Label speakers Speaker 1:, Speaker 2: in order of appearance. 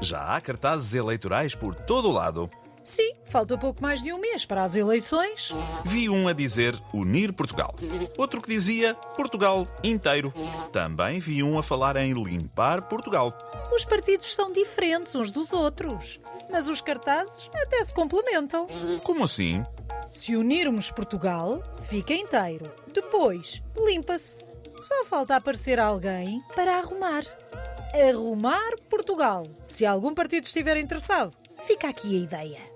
Speaker 1: Já há cartazes eleitorais por todo o lado.
Speaker 2: Sim, falta pouco mais de um mês para as eleições.
Speaker 1: Vi um a dizer Unir Portugal. Outro que dizia Portugal inteiro. Também vi um a falar em limpar Portugal.
Speaker 2: Os partidos são diferentes uns dos outros, mas os cartazes até se complementam.
Speaker 1: Como assim?
Speaker 2: Se unirmos Portugal, fica inteiro. Depois, limpa-se. Só falta aparecer alguém para arrumar. Arrumar Portugal. Se algum partido estiver interessado, fica aqui a ideia.